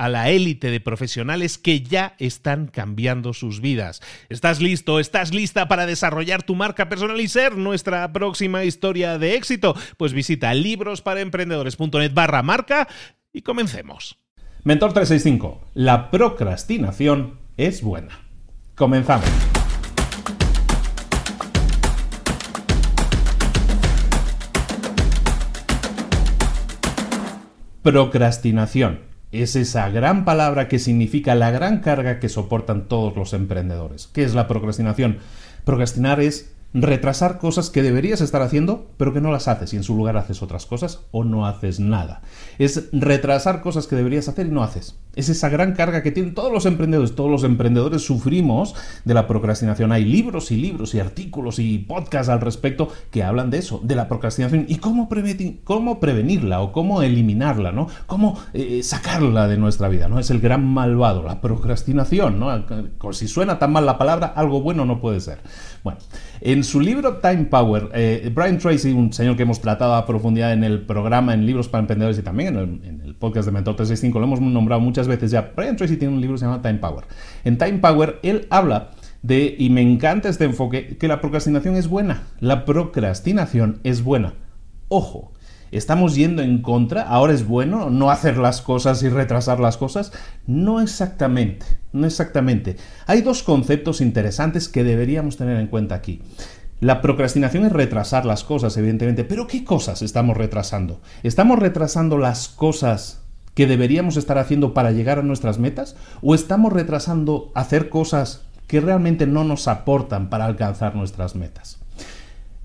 a la élite de profesionales que ya están cambiando sus vidas. ¿Estás listo? ¿Estás lista para desarrollar tu marca personal y ser nuestra próxima historia de éxito? Pues visita librosparaemprendedores.net barra marca y comencemos. Mentor 365. La procrastinación es buena. Comenzamos. Procrastinación es esa gran palabra que significa la gran carga que soportan todos los emprendedores. ¿Qué es la procrastinación? Procrastinar es retrasar cosas que deberías estar haciendo, pero que no las haces y en su lugar haces otras cosas o no haces nada. Es retrasar cosas que deberías hacer y no haces. Es esa gran carga que tienen todos los emprendedores. Todos los emprendedores sufrimos de la procrastinación. Hay libros y libros y artículos y podcasts al respecto que hablan de eso, de la procrastinación y cómo, cómo prevenirla o cómo eliminarla, ¿no? Cómo eh, sacarla de nuestra vida, ¿no? Es el gran malvado, la procrastinación, ¿no? Si suena tan mal la palabra, algo bueno no puede ser. Bueno, en su libro Time Power, eh, Brian Tracy, un señor que hemos tratado a profundidad en el programa en Libros para Emprendedores y también en el, podcast de Mentor 365, lo hemos nombrado muchas veces ya. Brian Tracy tiene un libro que se llama Time Power. En Time Power, él habla de, y me encanta este enfoque, que la procrastinación es buena. La procrastinación es buena. Ojo, ¿Estamos yendo en contra? ¿Ahora es bueno no hacer las cosas y retrasar las cosas? No exactamente, no exactamente. Hay dos conceptos interesantes que deberíamos tener en cuenta aquí. La procrastinación es retrasar las cosas, evidentemente, pero ¿qué cosas estamos retrasando? ¿Estamos retrasando las cosas que deberíamos estar haciendo para llegar a nuestras metas? ¿O estamos retrasando hacer cosas que realmente no nos aportan para alcanzar nuestras metas?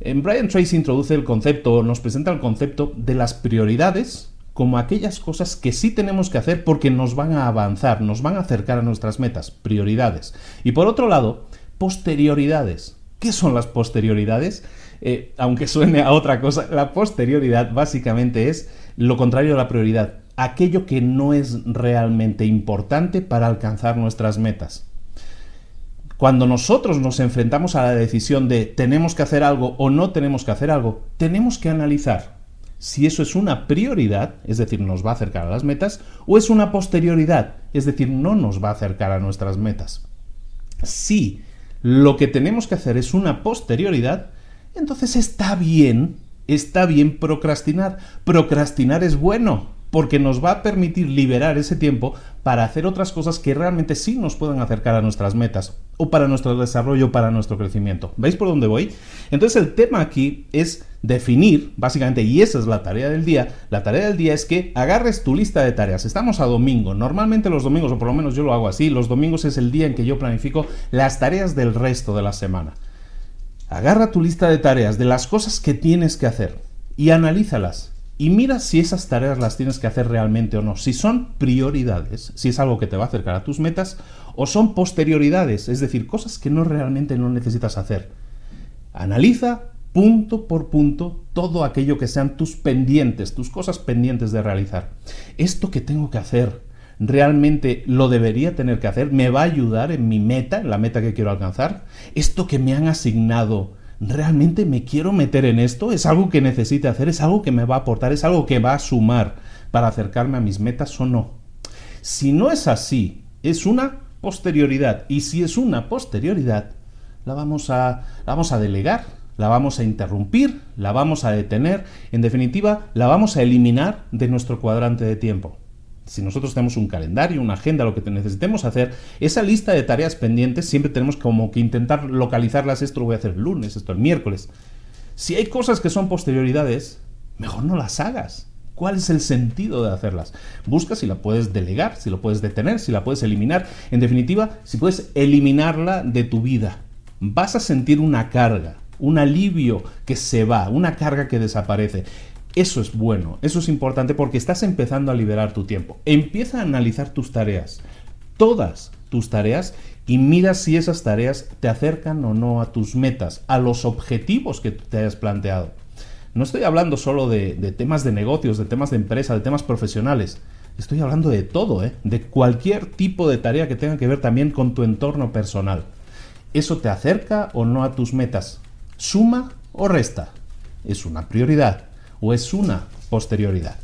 En Brian Tracy introduce el concepto, nos presenta el concepto de las prioridades como aquellas cosas que sí tenemos que hacer porque nos van a avanzar, nos van a acercar a nuestras metas, prioridades. Y por otro lado, posterioridades. ¿Qué son las posterioridades? Eh, aunque suene a otra cosa, la posterioridad básicamente es lo contrario a la prioridad, aquello que no es realmente importante para alcanzar nuestras metas. Cuando nosotros nos enfrentamos a la decisión de tenemos que hacer algo o no tenemos que hacer algo, tenemos que analizar si eso es una prioridad, es decir, nos va a acercar a las metas, o es una posterioridad, es decir, no nos va a acercar a nuestras metas. Si lo que tenemos que hacer es una posterioridad, entonces está bien, está bien procrastinar. Procrastinar es bueno, porque nos va a permitir liberar ese tiempo para hacer otras cosas que realmente sí nos puedan acercar a nuestras metas o para nuestro desarrollo, para nuestro crecimiento. ¿Veis por dónde voy? Entonces el tema aquí es definir, básicamente, y esa es la tarea del día, la tarea del día es que agarres tu lista de tareas. Estamos a domingo, normalmente los domingos, o por lo menos yo lo hago así, los domingos es el día en que yo planifico las tareas del resto de la semana. Agarra tu lista de tareas, de las cosas que tienes que hacer, y analízalas y mira si esas tareas las tienes que hacer realmente o no, si son prioridades, si es algo que te va a acercar a tus metas, o son posterioridades, es decir, cosas que no realmente no necesitas hacer. Analiza punto por punto todo aquello que sean tus pendientes, tus cosas pendientes de realizar. Esto que tengo que hacer, realmente lo debería tener que hacer, me va a ayudar en mi meta, en la meta que quiero alcanzar. Esto que me han asignado, realmente me quiero meter en esto, es algo que necesite hacer, es algo que me va a aportar, es algo que va a sumar para acercarme a mis metas o no. Si no es así, es una posterioridad. Y si es una posterioridad, la vamos a, la vamos a delegar, la vamos a interrumpir, la vamos a detener, en definitiva, la vamos a eliminar de nuestro cuadrante de tiempo. Si nosotros tenemos un calendario, una agenda, lo que necesitemos hacer, esa lista de tareas pendientes siempre tenemos como que intentar localizarlas, esto lo voy a hacer el lunes, esto el miércoles. Si hay cosas que son posterioridades, mejor no las hagas. ¿Cuál es el sentido de hacerlas? Busca si la puedes delegar, si lo puedes detener, si la puedes eliminar. En definitiva, si puedes eliminarla de tu vida. Vas a sentir una carga, un alivio que se va, una carga que desaparece. Eso es bueno, eso es importante porque estás empezando a liberar tu tiempo. Empieza a analizar tus tareas, todas tus tareas, y mira si esas tareas te acercan o no a tus metas, a los objetivos que te hayas planteado. No estoy hablando solo de, temas de negocios, de temas de empresa, de temas profesionales. Estoy hablando de todo, ¿eh? de cualquier tipo de tarea que tenga que ver también con tu entorno personal. ¿Eso te acerca o no a tus metas? ¿Suma o resta? ¿Es una prioridad o es una posterioridad?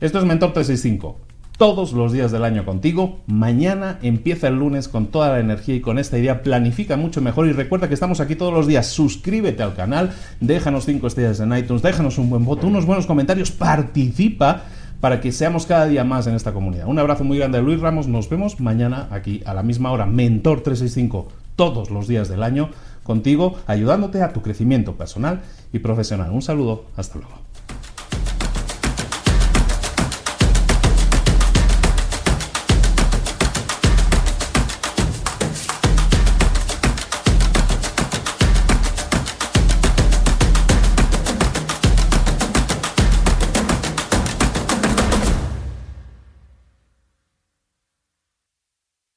Esto es Mentor 365. Todos los días del año contigo. Mañana empieza el lunes con toda la energía y con esta idea. Planifica mucho mejor y recuerda que estamos aquí todos los días. Suscríbete al canal, déjanos 5 estrellas en iTunes, déjanos un buen voto, unos buenos comentarios, participa para que seamos cada día más en esta comunidad. Un abrazo muy grande de Luis Ramos. Nos vemos mañana aquí a la misma hora. Mentor 365 todos los días del año contigo, ayudándote a tu crecimiento personal y profesional. Un saludo, hasta luego.